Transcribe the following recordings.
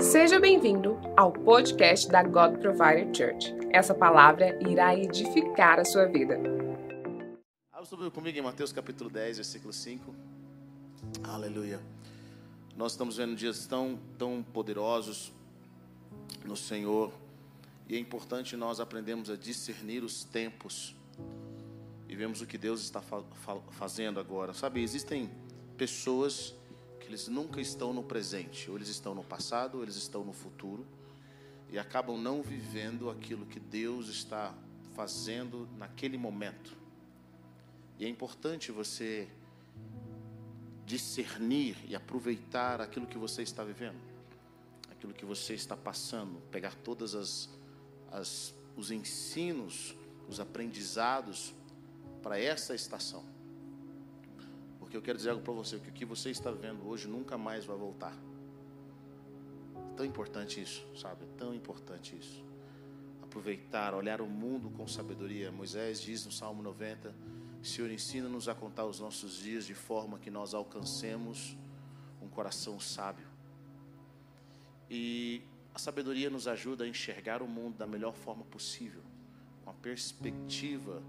Seja bem-vindo ao podcast da God Provider Church. Essa palavra irá edificar a sua vida. Abra comigo em Mateus capítulo 10, versículo 5. Aleluia. Nós estamos vendo dias tão, tão poderosos no Senhor e é importante nós aprendermos a discernir os tempos e vemos o que Deus está fa fazendo agora. Sabe, existem pessoas que eles nunca estão no presente, ou eles estão no passado, ou eles estão no futuro, e acabam não vivendo aquilo que Deus está fazendo naquele momento. E é importante você discernir e aproveitar aquilo que você está vivendo, aquilo que você está passando, pegar todas as, as os ensinos, os aprendizados para essa estação. Porque eu quero dizer algo para você, que o que você está vendo hoje nunca mais vai voltar. É tão importante isso, sabe? É tão importante isso. Aproveitar, olhar o mundo com sabedoria. Moisés diz no Salmo 90: Senhor, ensina-nos a contar os nossos dias de forma que nós alcancemos um coração sábio. E a sabedoria nos ajuda a enxergar o mundo da melhor forma possível, com a perspectiva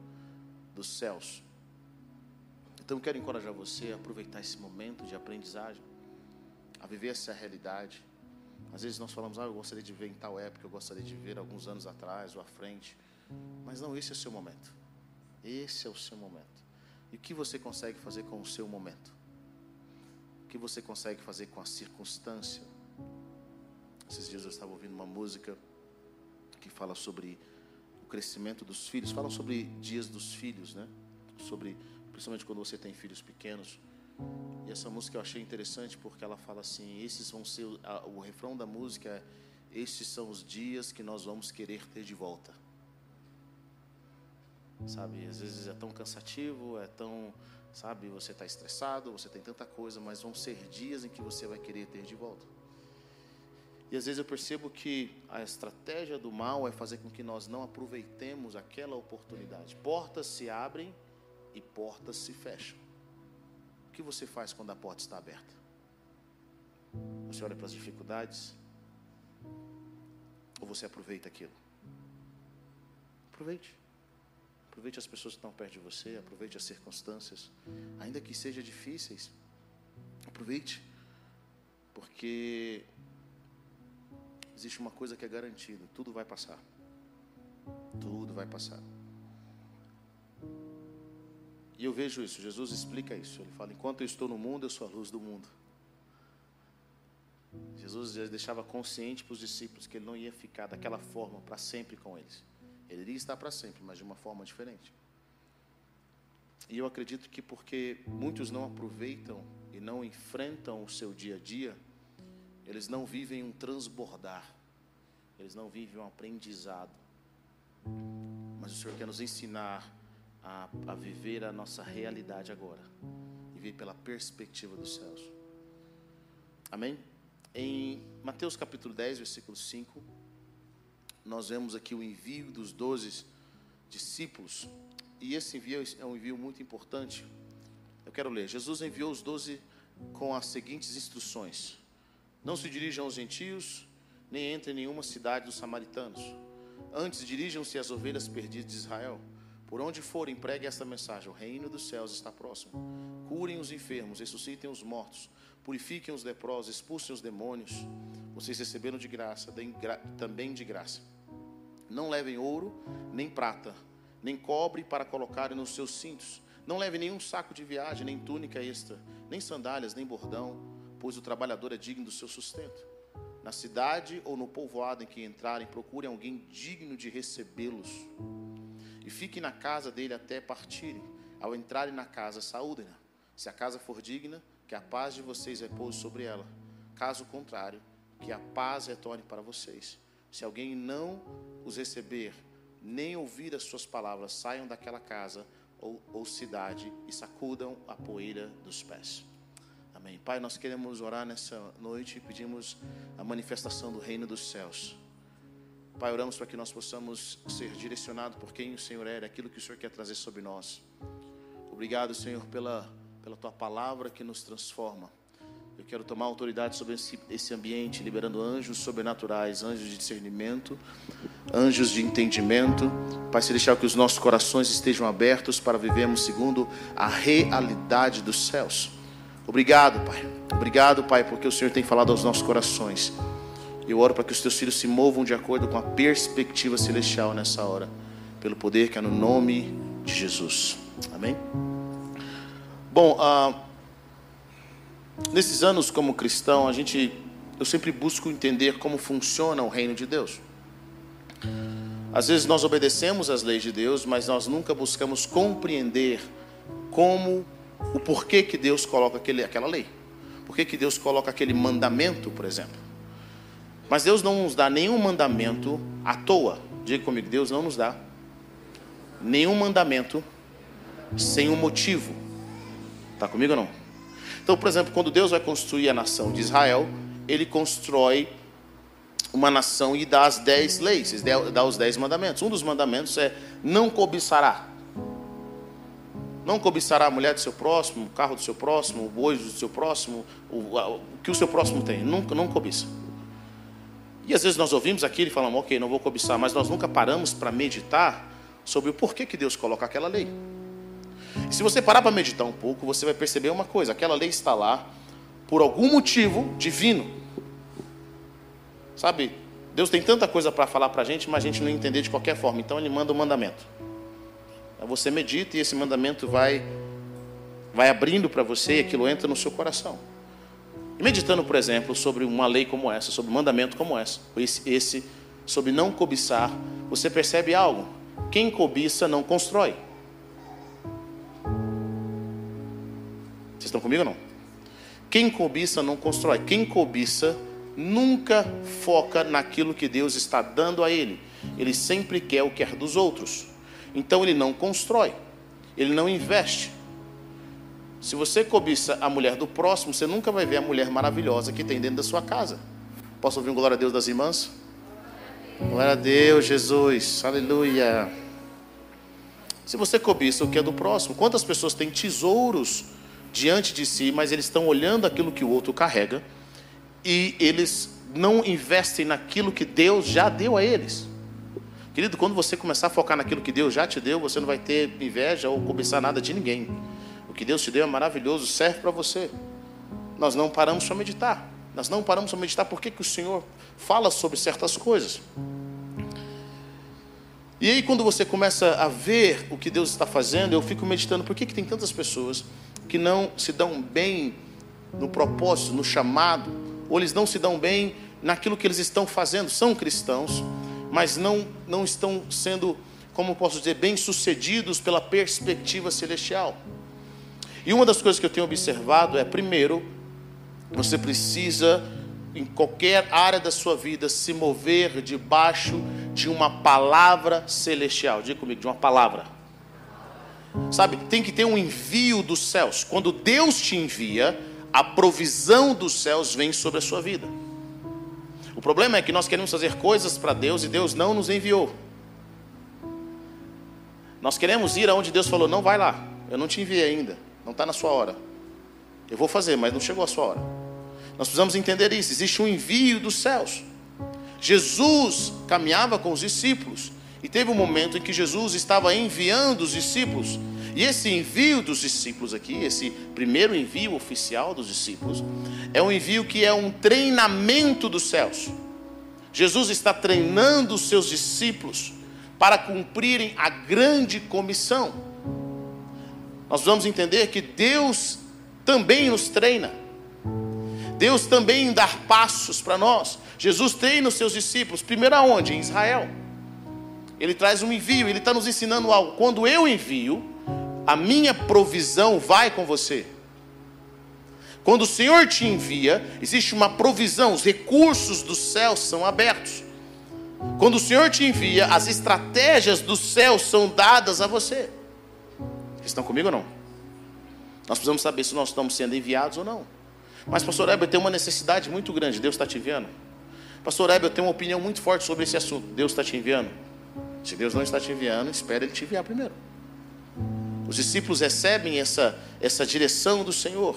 dos céus. Então eu quero encorajar você a aproveitar esse momento de aprendizagem, a viver essa realidade. Às vezes nós falamos, ah, eu gostaria de ver em tal época, eu gostaria de ver alguns anos atrás ou à frente. Mas não, esse é o seu momento. Esse é o seu momento. E o que você consegue fazer com o seu momento? O que você consegue fazer com a circunstância? Esses dias eu estava ouvindo uma música que fala sobre o crescimento dos filhos, falam sobre dias dos filhos, né? Sobre principalmente quando você tem filhos pequenos. E essa música eu achei interessante porque ela fala assim: esses vão ser o refrão da música é estes são os dias que nós vamos querer ter de volta. Sabe, às vezes é tão cansativo, é tão, sabe, você está estressado, você tem tanta coisa, mas vão ser dias em que você vai querer ter de volta. E às vezes eu percebo que a estratégia do mal é fazer com que nós não aproveitemos aquela oportunidade. Portas se abrem e portas se fecham. O que você faz quando a porta está aberta? Você olha para as dificuldades? Ou você aproveita aquilo? Aproveite. Aproveite as pessoas que estão perto de você, aproveite as circunstâncias, ainda que sejam difíceis. Aproveite, porque existe uma coisa que é garantida: tudo vai passar. Tudo vai passar. E eu vejo isso, Jesus explica isso. Ele fala: enquanto eu estou no mundo, eu sou a luz do mundo. Jesus deixava consciente para os discípulos que ele não ia ficar daquela forma para sempre com eles. Ele iria estar para sempre, mas de uma forma diferente. E eu acredito que porque muitos não aproveitam e não enfrentam o seu dia a dia, eles não vivem um transbordar, eles não vivem um aprendizado. Mas o Senhor quer nos ensinar a, a viver a nossa realidade agora e ver pela perspectiva dos céus. Amém? Em Mateus capítulo 10, versículo 5, nós vemos aqui o envio dos doze discípulos. E esse envio é um envio muito importante. Eu quero ler. Jesus enviou os doze com as seguintes instruções: Não se dirijam aos gentios, nem entrem em nenhuma cidade dos samaritanos. Antes dirijam-se às ovelhas perdidas de Israel. Por onde forem, pregue esta mensagem: o reino dos céus está próximo. Curem os enfermos, ressuscitem os mortos, purifiquem os leprosos, expulsem os demônios. Vocês receberam de graça, gra também de graça. Não levem ouro, nem prata, nem cobre para colocarem nos seus cintos. Não levem nenhum saco de viagem, nem túnica extra, nem sandálias, nem bordão, pois o trabalhador é digno do seu sustento. Na cidade ou no povoado em que entrarem, procurem alguém digno de recebê-los e fiquem na casa dele até partirem. Ao entrarem na casa, saúdem-na. Se a casa for digna, que a paz de vocês repouse sobre ela. Caso contrário, que a paz retorne para vocês. Se alguém não os receber, nem ouvir as suas palavras, saiam daquela casa ou, ou cidade e sacudam a poeira dos pés. Amém. Pai, nós queremos orar nessa noite e pedimos a manifestação do reino dos céus. Pai, oramos para que nós possamos ser direcionados por quem o Senhor é, aquilo que o Senhor quer trazer sobre nós. Obrigado, Senhor, pela, pela tua palavra que nos transforma. Eu quero tomar autoridade sobre esse, esse ambiente, liberando anjos sobrenaturais, anjos de discernimento, anjos de entendimento. Pai Celestial, que os nossos corações estejam abertos para vivermos segundo a realidade dos céus. Obrigado, Pai. Obrigado, Pai, porque o Senhor tem falado aos nossos corações. Eu oro para que os teus filhos se movam de acordo com a perspectiva celestial nessa hora, pelo poder que é no nome de Jesus. Amém? Bom, uh, nesses anos como cristão, a gente, eu sempre busco entender como funciona o reino de Deus. Às vezes nós obedecemos às leis de Deus, mas nós nunca buscamos compreender como, o porquê que Deus coloca aquele, aquela lei. Por que Deus coloca aquele mandamento, por exemplo? Mas Deus não nos dá nenhum mandamento à toa. Diga comigo, Deus não nos dá nenhum mandamento sem um motivo. Está comigo ou não? Então, por exemplo, quando Deus vai construir a nação de Israel, ele constrói uma nação e dá as dez leis, dá os dez mandamentos. Um dos mandamentos é não cobiçará. Não cobiçará a mulher do seu próximo, o carro do seu próximo, o boi do seu próximo, o, o que o seu próximo tem. Nunca, não cobiça. E às vezes nós ouvimos aquilo e falamos, ok, não vou cobiçar, mas nós nunca paramos para meditar sobre o porquê que Deus coloca aquela lei. E se você parar para meditar um pouco, você vai perceber uma coisa: aquela lei está lá por algum motivo divino. Sabe, Deus tem tanta coisa para falar para a gente, mas a gente não entender de qualquer forma. Então Ele manda um mandamento. Você medita e esse mandamento vai, vai abrindo para você e aquilo entra no seu coração. Meditando, por exemplo, sobre uma lei como essa, sobre um mandamento como essa, esse, esse sobre não cobiçar, você percebe algo. Quem cobiça não constrói. Vocês estão comigo ou não? Quem cobiça não constrói. Quem cobiça nunca foca naquilo que Deus está dando a ele. Ele sempre quer o que é dos outros. Então ele não constrói. Ele não investe. Se você cobiça a mulher do próximo, você nunca vai ver a mulher maravilhosa que tem dentro da sua casa. Posso ouvir um glória a Deus das irmãs? Glória a Deus, Jesus. Aleluia. Se você cobiça o que é do próximo, quantas pessoas têm tesouros diante de si, mas eles estão olhando aquilo que o outro carrega e eles não investem naquilo que Deus já deu a eles. Querido, quando você começar a focar naquilo que Deus já te deu, você não vai ter inveja ou cobiçar nada de ninguém. O que Deus te deu é maravilhoso, serve para você. Nós não paramos para meditar. Nós não paramos para meditar porque que o Senhor fala sobre certas coisas. E aí, quando você começa a ver o que Deus está fazendo, eu fico meditando por que, que tem tantas pessoas que não se dão bem no propósito, no chamado, ou eles não se dão bem naquilo que eles estão fazendo. São cristãos, mas não, não estão sendo, como posso dizer, bem-sucedidos pela perspectiva celestial. E uma das coisas que eu tenho observado é, primeiro, você precisa, em qualquer área da sua vida, se mover debaixo de uma palavra celestial. Diga comigo, de uma palavra. Sabe, tem que ter um envio dos céus. Quando Deus te envia, a provisão dos céus vem sobre a sua vida. O problema é que nós queremos fazer coisas para Deus e Deus não nos enviou. Nós queremos ir aonde Deus falou: não vai lá, eu não te enviei ainda, não está na sua hora. Eu vou fazer, mas não chegou a sua hora. Nós precisamos entender isso: existe um envio dos céus. Jesus caminhava com os discípulos e teve um momento em que Jesus estava enviando os discípulos. E esse envio dos discípulos aqui, esse primeiro envio oficial dos discípulos, é um envio que é um treinamento dos céus. Jesus está treinando os seus discípulos para cumprirem a grande comissão. Nós vamos entender que Deus também nos treina. Deus também dá passos para nós. Jesus treina os seus discípulos, primeiro aonde? Em Israel. Ele traz um envio, ele está nos ensinando algo. Quando eu envio, a minha provisão vai com você. Quando o Senhor te envia, existe uma provisão, os recursos dos céus são abertos. Quando o Senhor te envia, as estratégias dos céus são dadas a você. Estão comigo ou não? Nós precisamos saber se nós estamos sendo enviados ou não. Mas, pastor Heber, tem uma necessidade muito grande. Deus está te enviando? Pastor Heber, eu tenho uma opinião muito forte sobre esse assunto. Deus está te enviando? Se Deus não está te enviando, espere Ele te enviar primeiro. Os discípulos recebem essa, essa direção do Senhor.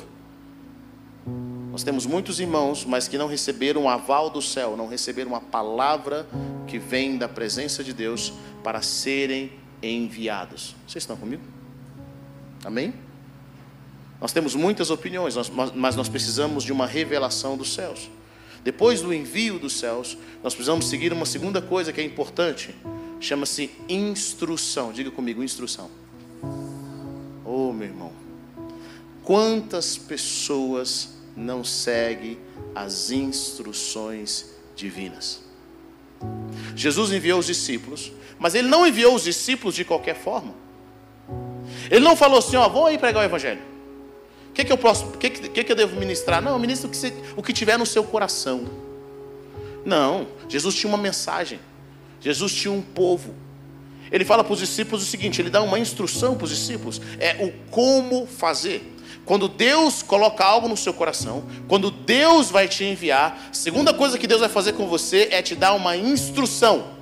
Nós temos muitos irmãos, mas que não receberam o aval do céu, não receberam uma palavra que vem da presença de Deus para serem enviados. Vocês estão comigo? Amém? Nós temos muitas opiniões, mas nós precisamos de uma revelação dos céus. Depois do envio dos céus, nós precisamos seguir uma segunda coisa que é importante, chama-se instrução. Diga comigo, instrução. Oh, meu irmão, quantas pessoas não seguem as instruções divinas? Jesus enviou os discípulos, mas ele não enviou os discípulos de qualquer forma. Ele não falou assim, ó, vou aí pregar o evangelho. O que, que eu posso, o que, que, que eu devo ministrar? Não, ministro o que, o que tiver no seu coração. Não, Jesus tinha uma mensagem. Jesus tinha um povo. Ele fala para os discípulos o seguinte: ele dá uma instrução para os discípulos, é o como fazer. Quando Deus coloca algo no seu coração, quando Deus vai te enviar, a segunda coisa que Deus vai fazer com você é te dar uma instrução.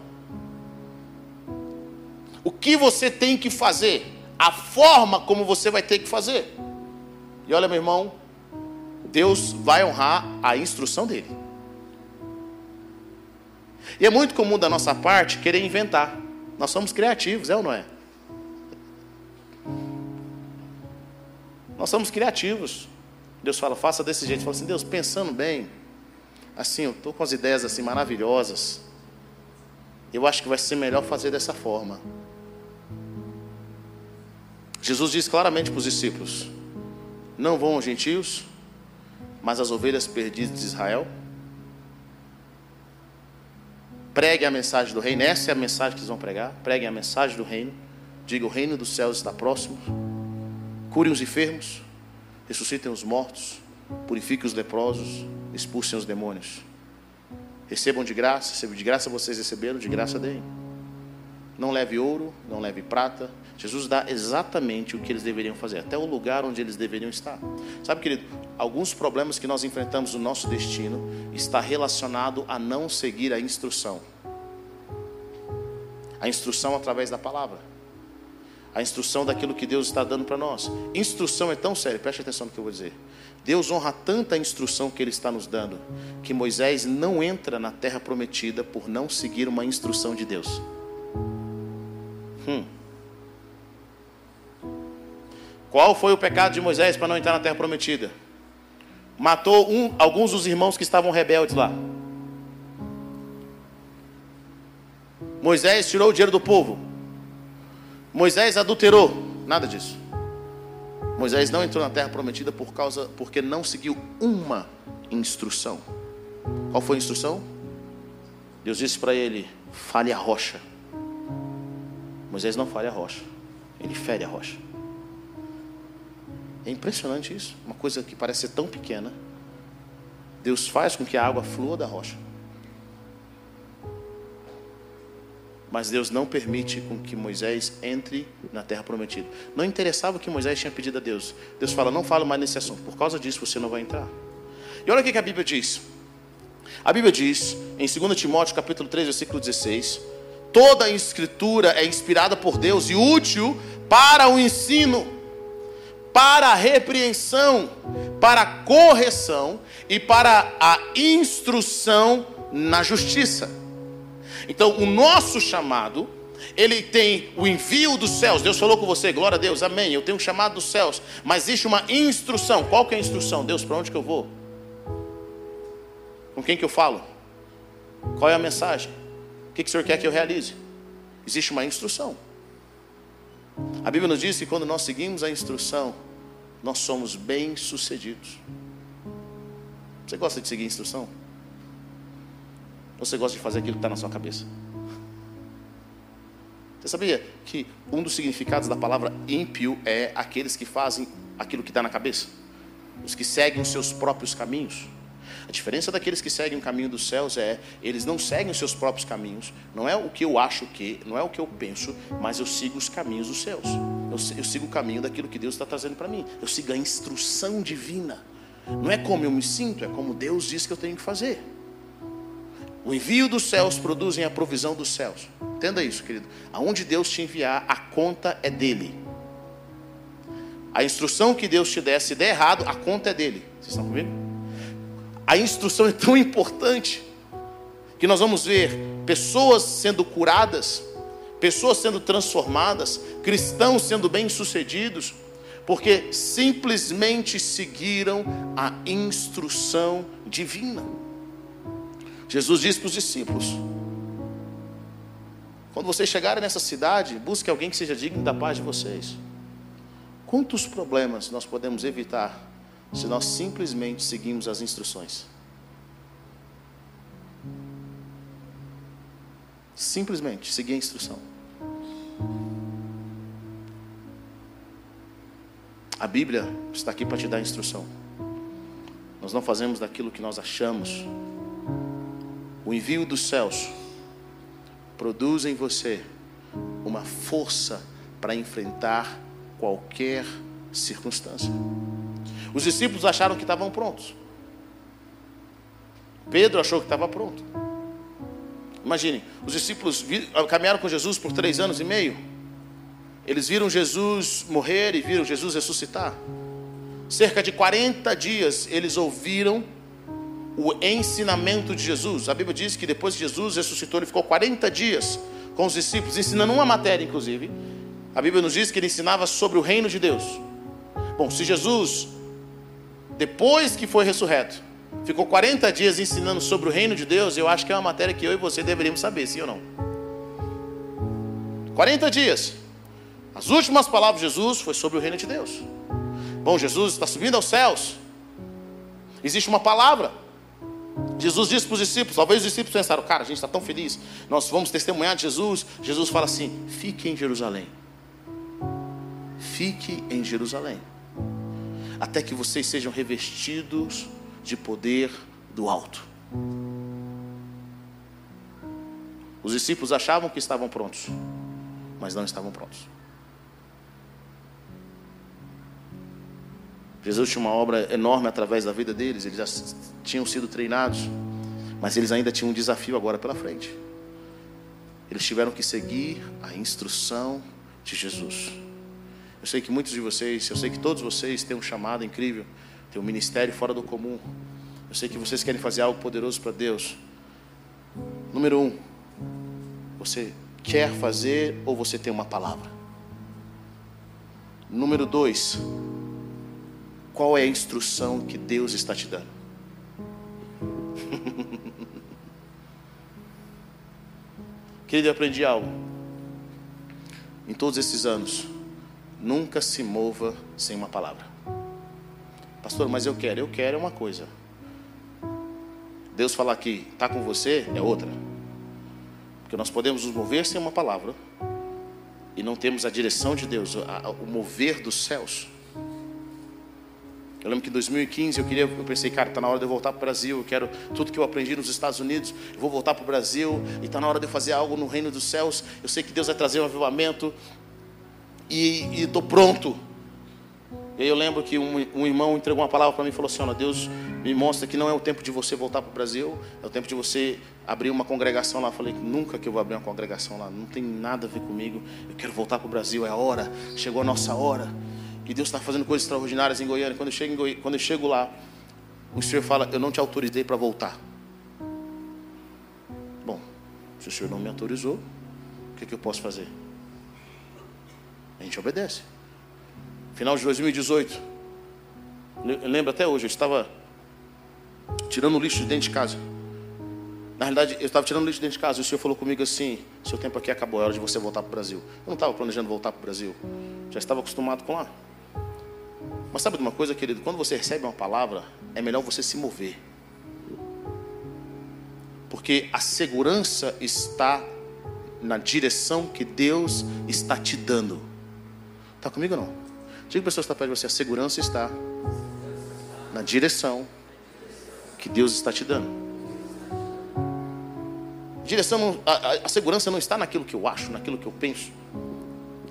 O que você tem que fazer, a forma como você vai ter que fazer. E olha, meu irmão, Deus vai honrar a instrução dele. E é muito comum da nossa parte querer inventar. Nós somos criativos, é ou não é? Nós somos criativos. Deus fala, faça desse jeito. Fala assim, Deus, pensando bem, assim, eu estou com as ideias assim maravilhosas. Eu acho que vai ser melhor fazer dessa forma. Jesus diz claramente para os discípulos: Não vão aos gentios, mas às ovelhas perdidas de Israel. Pregue a mensagem do reino, essa é a mensagem que eles vão pregar. Preguem a mensagem do reino. Diga: O reino dos céus está próximo. Curem os enfermos, ressuscitem os mortos, purifiquem os leprosos, expulsem os demônios. Recebam de graça, de graça vocês receberam, de graça deem. Não leve ouro, não leve prata. Jesus dá exatamente o que eles deveriam fazer, até o lugar onde eles deveriam estar. Sabe, querido, alguns problemas que nós enfrentamos no nosso destino está relacionado a não seguir a instrução. A instrução através da palavra a instrução daquilo que Deus está dando para nós. Instrução é tão sério, preste atenção no que eu vou dizer. Deus honra tanta instrução que Ele está nos dando, que Moisés não entra na terra prometida por não seguir uma instrução de Deus. Hum. Qual foi o pecado de Moisés para não entrar na terra prometida? Matou um, alguns dos irmãos que estavam rebeldes lá. Moisés tirou o dinheiro do povo. Moisés adulterou, nada disso. Moisés não entrou na terra prometida por causa porque não seguiu uma instrução. Qual foi a instrução? Deus disse para ele: fale a rocha. Moisés não fale a rocha, ele fere a rocha. É impressionante isso, uma coisa que parece ser tão pequena. Deus faz com que a água flua da rocha. Mas Deus não permite com que Moisés entre na terra prometida. Não interessava o que Moisés tinha pedido a Deus. Deus fala: não falo mais nesse assunto. Por causa disso você não vai entrar. E olha o que a Bíblia diz. A Bíblia diz, em 2 Timóteo capítulo 3, versículo 16: toda a escritura é inspirada por Deus e útil para o ensino, para a repreensão, para a correção e para a instrução na justiça então, o nosso chamado, ele tem o envio dos céus. Deus falou com você, glória a Deus, amém. Eu tenho um chamado dos céus, mas existe uma instrução. Qual que é a instrução? Deus, para onde que eu vou? Com quem que eu falo? Qual é a mensagem? O que, que o Senhor quer que eu realize? Existe uma instrução. A Bíblia nos diz que quando nós seguimos a instrução, nós somos bem-sucedidos. Você gosta de seguir a instrução? Você gosta de fazer aquilo que está na sua cabeça? Você sabia que um dos significados da palavra ímpio é aqueles que fazem aquilo que está na cabeça? Os que seguem os seus próprios caminhos. A diferença daqueles que seguem o caminho dos céus é, eles não seguem os seus próprios caminhos, não é o que eu acho que, não é o que eu penso, mas eu sigo os caminhos dos céus. Eu, eu sigo o caminho daquilo que Deus está trazendo para mim. Eu sigo a instrução divina. Não é como eu me sinto, é como Deus diz que eu tenho que fazer. O envio dos céus produzem a provisão dos céus. Entenda isso, querido. Aonde Deus te enviar, a conta é dele. A instrução que Deus te der, se der errado, a conta é dele. Vocês estão comigo? A instrução é tão importante que nós vamos ver pessoas sendo curadas, pessoas sendo transformadas, cristãos sendo bem-sucedidos, porque simplesmente seguiram a instrução divina. Jesus disse para os discípulos: quando vocês chegarem nessa cidade, busque alguém que seja digno da paz de vocês. Quantos problemas nós podemos evitar se nós simplesmente seguimos as instruções? Simplesmente seguir a instrução. A Bíblia está aqui para te dar instrução. Nós não fazemos daquilo que nós achamos. O envio dos céus produz em você uma força para enfrentar qualquer circunstância. Os discípulos acharam que estavam prontos. Pedro achou que estava pronto. Imagine, os discípulos caminharam com Jesus por três anos e meio. Eles viram Jesus morrer e viram Jesus ressuscitar. Cerca de 40 dias eles ouviram o ensinamento de Jesus. A Bíblia diz que depois que Jesus ressuscitou, ele ficou 40 dias com os discípulos, ensinando uma matéria, inclusive. A Bíblia nos diz que ele ensinava sobre o reino de Deus. Bom, se Jesus, depois que foi ressurreto, ficou 40 dias ensinando sobre o reino de Deus, eu acho que é uma matéria que eu e você deveríamos saber, sim ou não? 40 dias. As últimas palavras de Jesus foi sobre o reino de Deus. Bom, Jesus está subindo aos céus. Existe uma palavra. Jesus disse para os discípulos, talvez os discípulos pensaram, cara, a gente está tão feliz, nós vamos testemunhar de Jesus. Jesus fala assim: fique em Jerusalém. Fique em Jerusalém. Até que vocês sejam revestidos de poder do alto. Os discípulos achavam que estavam prontos, mas não estavam prontos. Jesus tinha uma obra enorme através da vida deles, eles já tinham sido treinados, mas eles ainda tinham um desafio agora pela frente. Eles tiveram que seguir a instrução de Jesus. Eu sei que muitos de vocês, eu sei que todos vocês têm um chamado incrível, têm um ministério fora do comum. Eu sei que vocês querem fazer algo poderoso para Deus. Número um, você quer fazer ou você tem uma palavra? Número dois, qual é a instrução que Deus está te dando? Querido, eu aprendi algo. Em todos esses anos, nunca se mova sem uma palavra. Pastor, mas eu quero, eu quero é uma coisa. Deus falar que está com você é outra. Porque nós podemos nos mover sem uma palavra e não temos a direção de Deus, o mover dos céus. Eu lembro que em 2015 eu queria, eu pensei, cara, está na hora de eu voltar para o Brasil. Eu quero tudo que eu aprendi nos Estados Unidos, eu vou voltar para o Brasil e está na hora de eu fazer algo no reino dos céus. Eu sei que Deus vai trazer um avivamento e estou pronto. E aí eu lembro que um, um irmão entregou uma palavra para mim e falou assim: Olha, Deus me mostra que não é o tempo de você voltar para o Brasil, é o tempo de você abrir uma congregação lá. Eu falei: Nunca que eu vou abrir uma congregação lá, não tem nada a ver comigo. Eu quero voltar para o Brasil, é a hora, chegou a nossa hora que Deus está fazendo coisas extraordinárias em Goiânia. Quando eu chego. Quando eu chego lá, o Senhor fala: Eu não te autorizei para voltar. Bom, se o Senhor não me autorizou, o que, que eu posso fazer? A gente obedece. Final de 2018, eu lembro até hoje, eu estava tirando lixo de dentro de casa. Na realidade, eu estava tirando lixo de dentro de casa e o Senhor falou comigo assim: Seu tempo aqui acabou, é hora de você voltar para o Brasil. Eu não estava planejando voltar para o Brasil, já estava acostumado com lá. Mas sabe de uma coisa, querido? Quando você recebe uma palavra, é melhor você se mover. Porque a segurança está na direção que Deus está te dando. Está comigo ou não? Diga a pessoa que está perto de você: a segurança está na direção que Deus está te dando. Direção, a, a, segurança não está naquilo que eu acho, naquilo que eu penso.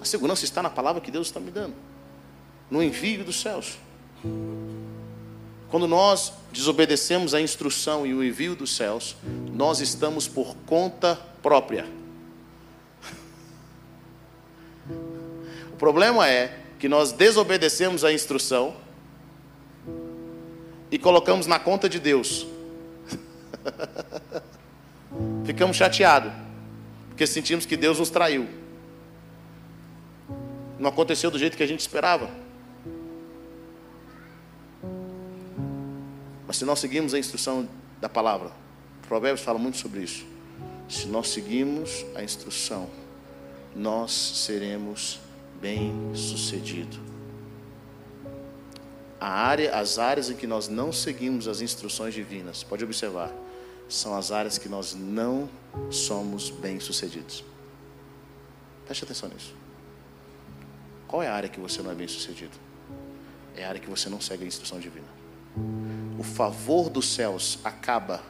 A segurança está na palavra que Deus está me dando no envio dos céus. Quando nós desobedecemos a instrução e o envio dos céus, nós estamos por conta própria. Problema é que nós desobedecemos a instrução e colocamos na conta de Deus. Ficamos chateados, porque sentimos que Deus nos traiu. Não aconteceu do jeito que a gente esperava. Mas se nós seguimos a instrução da palavra, Provérbios fala muito sobre isso. Se nós seguimos a instrução, nós seremos bem-sucedidos. Área, as áreas em que nós não seguimos as instruções divinas, pode observar, são as áreas que nós não somos bem-sucedidos. Preste atenção nisso. Qual é a área que você não é bem-sucedido? É a área que você não segue a instrução divina. O favor dos céus acaba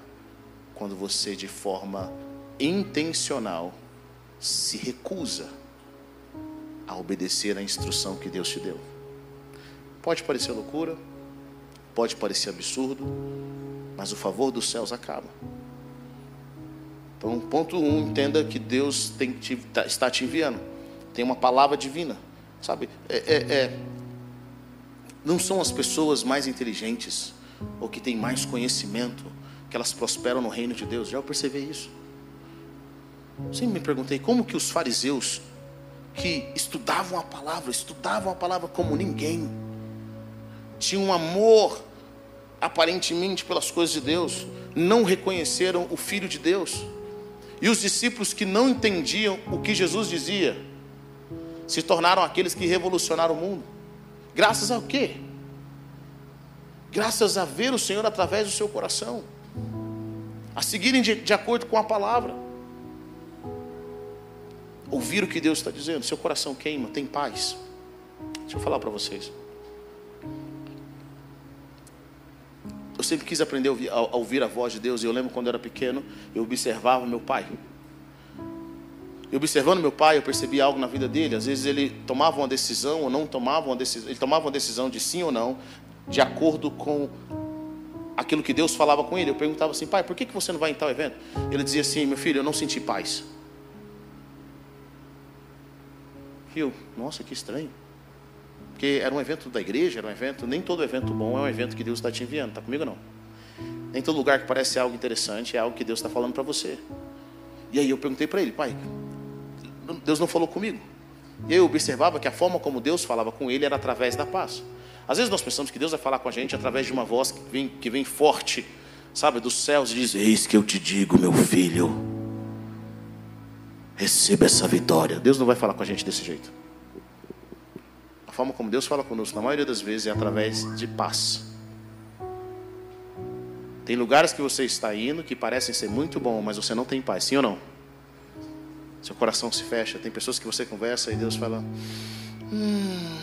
quando você, de forma intencional, se recusa a obedecer a instrução que Deus te deu. Pode parecer loucura, pode parecer absurdo, mas o favor dos céus acaba. Então, ponto um, entenda que Deus tem, tá, está te enviando. Tem uma palavra divina, sabe? É, é, é, não são as pessoas mais inteligentes ou que têm mais conhecimento que elas prosperam no reino de Deus. Já eu percebi isso. Sempre me perguntei como que os fariseus que estudavam a palavra, estudavam a palavra como ninguém, tinham um amor aparentemente pelas coisas de Deus, não reconheceram o Filho de Deus. E os discípulos que não entendiam o que Jesus dizia, se tornaram aqueles que revolucionaram o mundo. Graças ao quê? Graças a ver o Senhor através do seu coração, a seguirem de, de acordo com a palavra, ouvir o que Deus está dizendo, seu coração queima, tem paz. Deixa eu falar para vocês. Eu sempre quis aprender a ouvir, a voz de Deus. E eu lembro quando eu era pequeno, eu observava meu pai. E observando meu pai, eu percebi algo na vida dele. Às vezes ele tomava uma decisão ou não tomava uma decisão. Ele tomava uma decisão de sim ou não, de acordo com aquilo que Deus falava com ele. Eu perguntava assim, pai, por que você não vai em tal evento? Ele dizia assim, meu filho, eu não senti paz. E eu, nossa, que estranho. Porque era um evento da igreja, era um evento, nem todo evento bom é um evento que Deus está te enviando, está comigo não? Nem todo lugar que parece algo interessante é algo que Deus está falando para você. E aí eu perguntei para ele, pai, Deus não falou comigo. E eu observava que a forma como Deus falava com ele era através da paz. Às vezes nós pensamos que Deus vai falar com a gente através de uma voz que vem, que vem forte, sabe, dos céus e diz: Eis que eu te digo, meu filho, receba essa vitória. Deus não vai falar com a gente desse jeito. A forma como Deus fala conosco, na maioria das vezes, é através de paz. Tem lugares que você está indo que parecem ser muito bom, mas você não tem paz, sim ou não? Seu coração se fecha. Tem pessoas que você conversa e Deus fala: hum,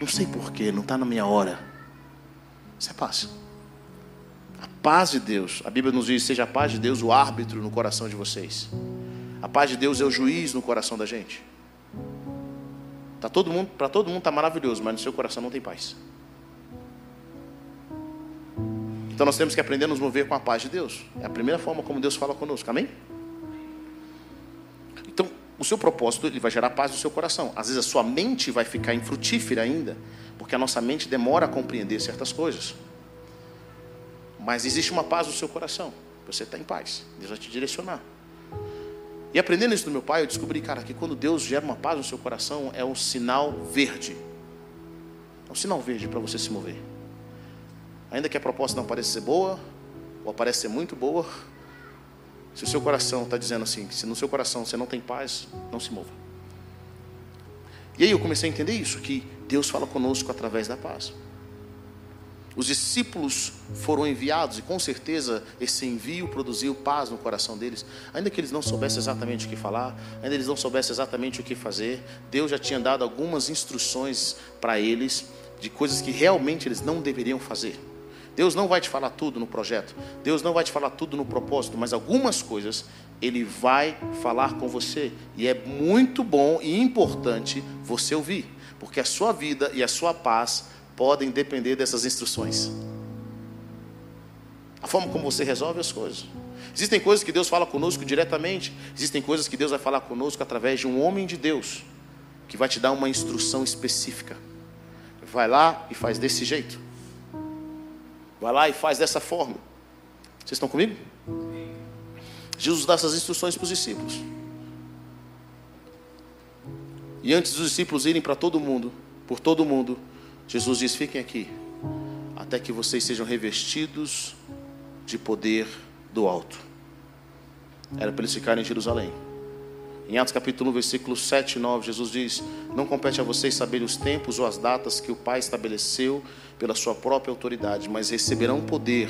Não sei porquê, não está na minha hora. Isso é paz. A paz de Deus, a Bíblia nos diz: seja a paz de Deus o árbitro no coração de vocês. A paz de Deus é o juiz no coração da gente. Tá todo mundo, para todo mundo está maravilhoso, mas no seu coração não tem paz. Então nós temos que aprender a nos mover com a paz de Deus. É a primeira forma como Deus fala conosco. Amém? Então, o seu propósito ele vai gerar paz no seu coração. Às vezes a sua mente vai ficar infrutífera ainda, porque a nossa mente demora a compreender certas coisas. Mas existe uma paz no seu coração. Você está em paz. Deus vai te direcionar. E aprendendo isso do meu pai, eu descobri, cara, que quando Deus gera uma paz no seu coração, é um sinal verde. É um sinal verde para você se mover. Ainda que a proposta não pareça ser boa, ou pareça ser muito boa, se o seu coração está dizendo assim, se no seu coração você não tem paz, não se mova. E aí eu comecei a entender isso, que Deus fala conosco através da paz. Os discípulos foram enviados e com certeza esse envio produziu paz no coração deles, ainda que eles não soubessem exatamente o que falar, ainda eles não soubessem exatamente o que fazer. Deus já tinha dado algumas instruções para eles de coisas que realmente eles não deveriam fazer. Deus não vai te falar tudo no projeto, Deus não vai te falar tudo no propósito, mas algumas coisas Ele vai falar com você, e é muito bom e importante você ouvir, porque a sua vida e a sua paz podem depender dessas instruções. A forma como você resolve as coisas. Existem coisas que Deus fala conosco diretamente, existem coisas que Deus vai falar conosco através de um homem de Deus, que vai te dar uma instrução específica. vai lá e faz desse jeito. Vai lá e faz dessa forma. Vocês estão comigo? Jesus dá essas instruções para os discípulos. E antes dos discípulos irem para todo mundo, por todo mundo, Jesus diz: Fiquem aqui, até que vocês sejam revestidos de poder do alto. Era para eles ficarem em Jerusalém. Em Atos capítulo 1, versículos 7 e 9, Jesus diz: Não compete a vocês saber os tempos ou as datas que o Pai estabeleceu pela sua própria autoridade, mas receberão poder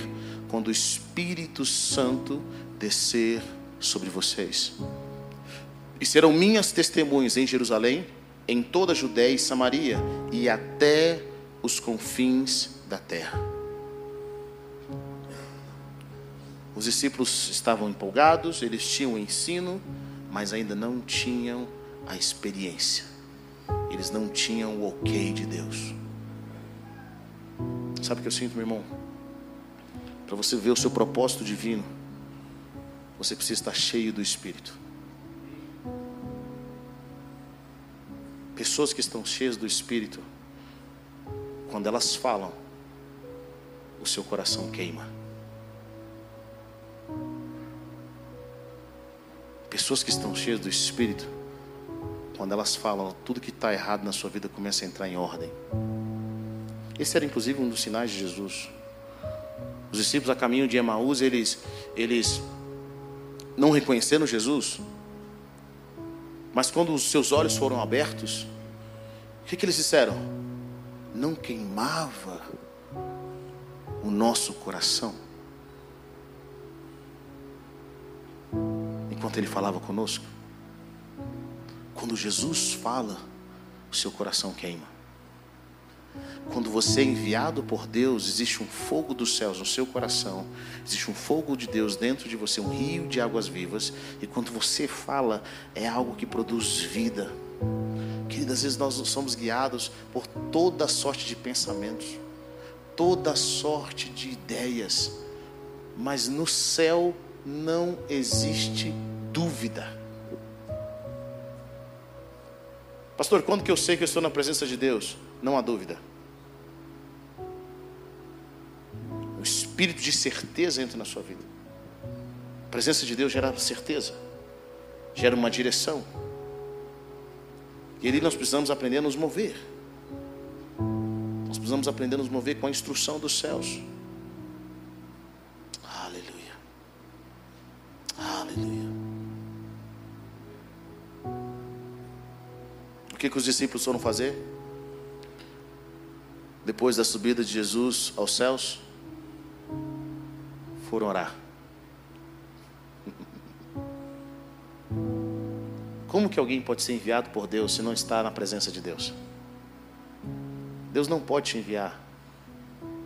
quando o Espírito Santo descer sobre vocês. E serão minhas testemunhas em Jerusalém, em toda a Judéia e Samaria e até os confins da terra. Os discípulos estavam empolgados, eles tinham o ensino, mas ainda não tinham a experiência. Eles não tinham o ok de Deus. Sabe o que eu sinto, meu irmão? Para você ver o seu propósito divino, você precisa estar cheio do Espírito. Pessoas que estão cheias do Espírito, quando elas falam, o seu coração queima. Pessoas que estão cheias do Espírito, quando elas falam, tudo que está errado na sua vida começa a entrar em ordem. Esse era inclusive um dos sinais de Jesus. Os discípulos a caminho de Emaús, eles, eles não reconheceram Jesus, mas quando os seus olhos foram abertos, o que, que eles disseram? Não queimava o nosso coração. enquanto ele falava conosco. Quando Jesus fala, o seu coração queima. Quando você é enviado por Deus, existe um fogo dos céus no seu coração, existe um fogo de Deus dentro de você, um rio de águas vivas, e quando você fala, é algo que produz vida. Queridas, às vezes nós somos guiados por toda sorte de pensamentos, toda sorte de ideias, mas no céu não existe dúvida. Pastor, quando que eu sei que eu estou na presença de Deus? Não há dúvida. O espírito de certeza entra na sua vida. A presença de Deus gera certeza, gera uma direção. E ali nós precisamos aprender a nos mover. Nós precisamos aprender a nos mover com a instrução dos céus. Aleluia. Aleluia. que, que os discípulos foram fazer? Depois da subida de Jesus aos céus, foram orar. Como que alguém pode ser enviado por Deus se não está na presença de Deus? Deus não pode te enviar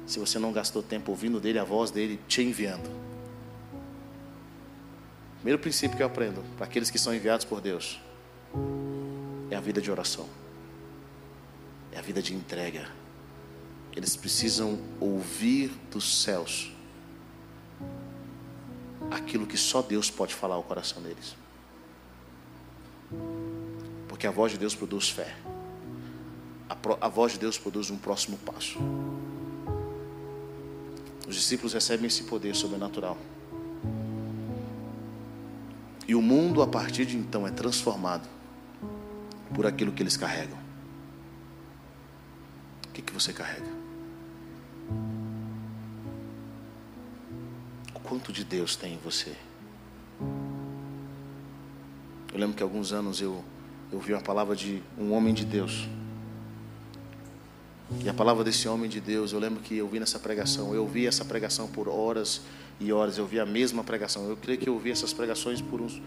se você não gastou tempo ouvindo dele, a voz dele te enviando. Primeiro princípio que eu aprendo para aqueles que são enviados por Deus é a vida de oração, é a vida de entrega. Eles precisam ouvir dos céus aquilo que só Deus pode falar ao coração deles. Porque a voz de Deus produz fé. A, a, voz de Deus produz um próximo passo. Os discípulos recebem esse poder sobrenatural. E o mundo, a partir de então, é transformado por aquilo que eles carregam. O que, que você carrega? Quanto de Deus tem em você? Eu lembro que alguns anos eu, ouvi uma palavra de um homem de Deus. E a palavra desse homem de Deus, eu lembro que eu vi nessa pregação, eu ouvi essa pregação por horas e horas, eu ouvi a mesma pregação. Eu creio que eu ouvi essas pregações por uns,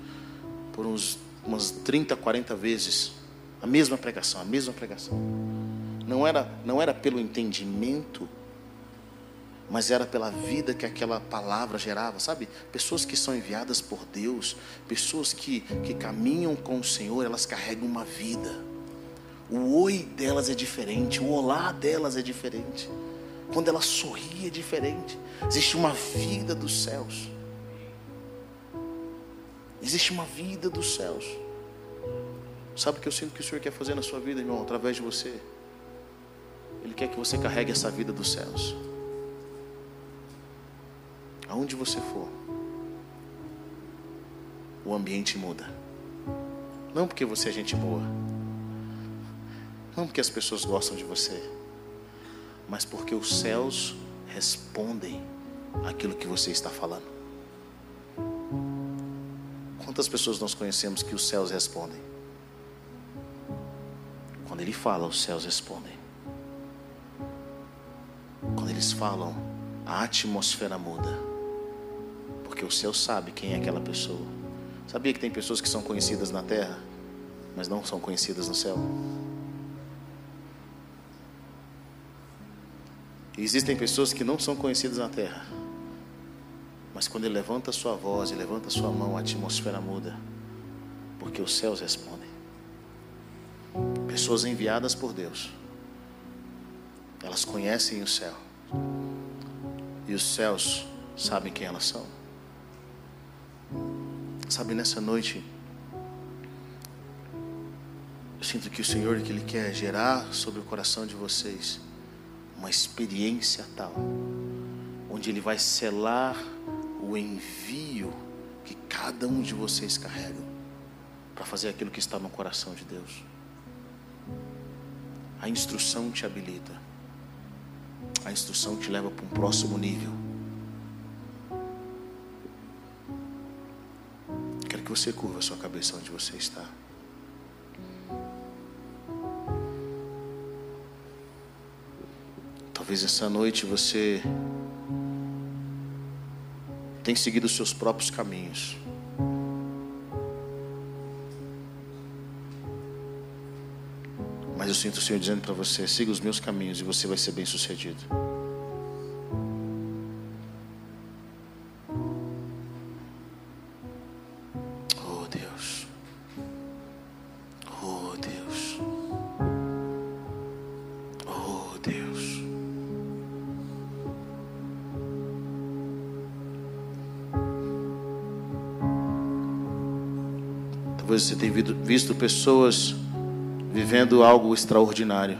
por uns umas 30, 40 vezes. A mesma pregação, a mesma pregação. Não era, não era pelo entendimento, mas era pela vida que aquela palavra gerava, sabe? Pessoas que são enviadas por Deus, pessoas que, que caminham com o Senhor, elas carregam uma vida. O oi delas é diferente, o olá delas é diferente. Quando ela sorri é diferente. Existe uma vida dos céus. Existe uma vida dos céus. Sabe o que eu sinto que o Senhor quer fazer na sua vida, irmão, através de você? Ele quer que você carregue essa vida dos céus. Aonde você for, o ambiente muda. Não porque você é gente boa, não porque as pessoas gostam de você, mas porque os céus respondem aquilo que você está falando. Quantas pessoas nós conhecemos que os céus respondem? Quando ele fala, os céus respondem. Quando eles falam, a atmosfera muda. Porque o céu sabe quem é aquela pessoa. Sabia que tem pessoas que são conhecidas na terra, mas não são conhecidas no céu? E existem pessoas que não são conhecidas na terra, mas quando ele levanta sua voz e levanta sua mão, a atmosfera muda, porque os céus respondem. Pessoas enviadas por Deus, elas conhecem o céu, e os céus sabem quem elas são. Sabe, nessa noite, eu sinto que o Senhor que Ele quer gerar sobre o coração de vocês uma experiência tal, onde Ele vai selar o envio que cada um de vocês carrega para fazer aquilo que está no coração de Deus. A instrução te habilita, a instrução te leva para um próximo nível. Você curva sua cabeça onde você está. Talvez essa noite você tem seguido os seus próprios caminhos. Mas eu sinto o Senhor dizendo para você: siga os meus caminhos e você vai ser bem sucedido. Você tenha visto pessoas vivendo algo extraordinário.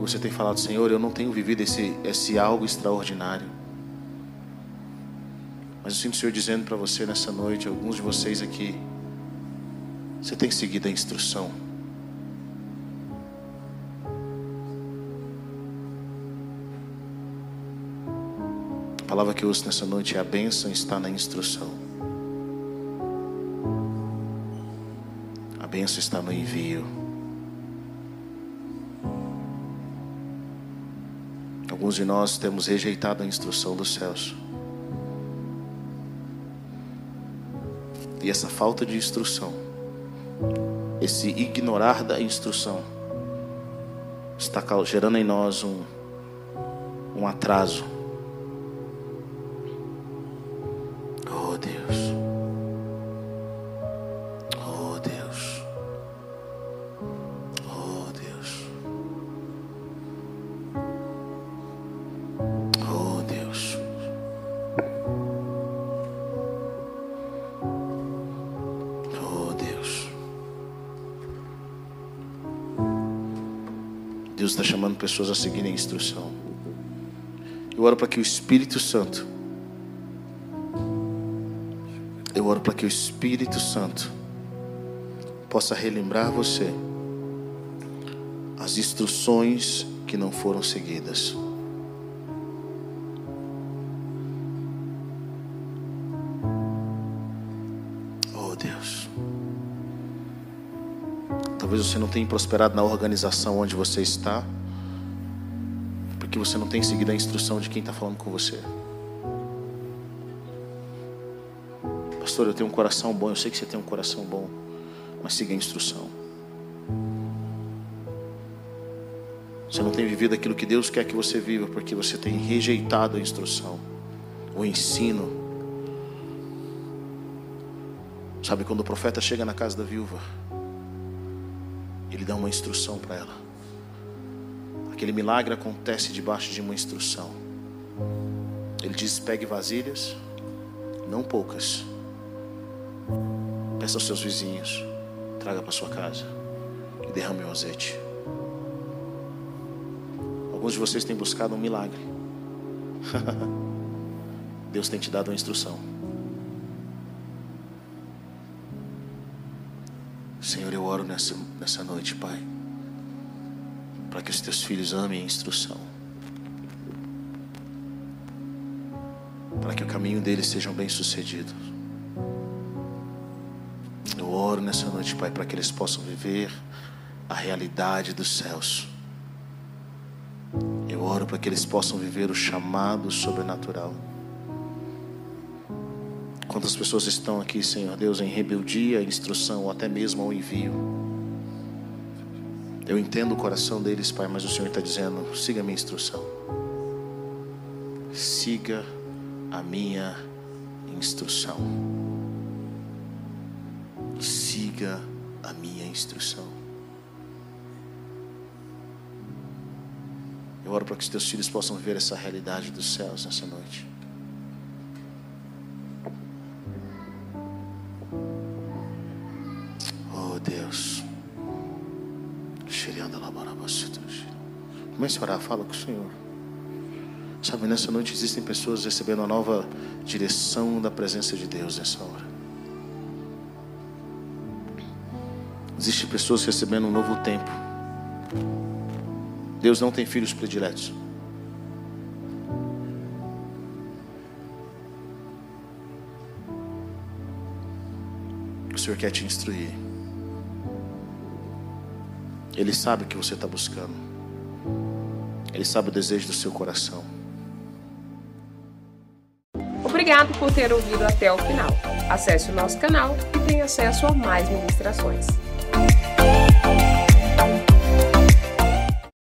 Você tem falado, Senhor, eu não tenho vivido esse, esse algo extraordinário. Mas eu sinto o Senhor dizendo para você nessa noite, alguns de vocês aqui, você tem seguido a instrução. A palavra que eu uso nessa noite é a bênção está na instrução. Bênção está no envio. Alguns de nós temos rejeitado a instrução dos céus. E essa falta de instrução, esse ignorar da instrução, está gerando em nós um, um atraso pessoas a seguirem a instrução. Eu oro para que o Espírito Santo, eu oro para que o Espírito Santo possa relembrar você as instruções que não foram seguidas. Você não tenha prosperado na organização onde você está porque você não tem seguido a instrução de quem está falando com você. Pastor, eu tenho um coração bom, eu sei que você tem um coração bom, mas siga a instrução. Você não tem vivido aquilo que Deus quer que você viva, porque você tem rejeitado a instrução, o ensino. Sabe quando o profeta chega na casa da viúva, ele dá uma instrução para ela. Aquele milagre acontece debaixo de uma instrução. Ele diz: pegue vasilhas, não poucas. Peça aos seus vizinhos, traga para sua casa e derrame o azeite. Alguns de vocês têm buscado um milagre. Deus tem te dado uma instrução. Senhor, eu oro nessa, nessa noite, Pai, para que os teus filhos amem a instrução. Para que o caminho deles seja bem sucedido. Eu oro nessa noite, Pai, para que eles possam viver a realidade dos céus. Eu oro para que eles possam viver o chamado sobrenatural. Quantas pessoas estão aqui, Senhor Deus, em rebeldia instrução ou até mesmo ao envio? Eu entendo o coração deles, Pai, mas o Senhor está dizendo: siga a minha instrução. Siga a minha instrução. Siga a minha instrução. Eu oro para que os teus filhos possam ver essa realidade dos céus nessa noite. Comece a orar, fala com o Senhor. Sabe, nessa noite existem pessoas recebendo uma nova direção da presença de Deus nessa hora. Existem pessoas recebendo um novo tempo. Deus não tem filhos prediletos. O Senhor quer te instruir. Ele sabe o que você está buscando. Ele sabe o desejo do seu coração. Obrigado por ter ouvido até o final. Acesse o nosso canal e tenha acesso a mais ministrações.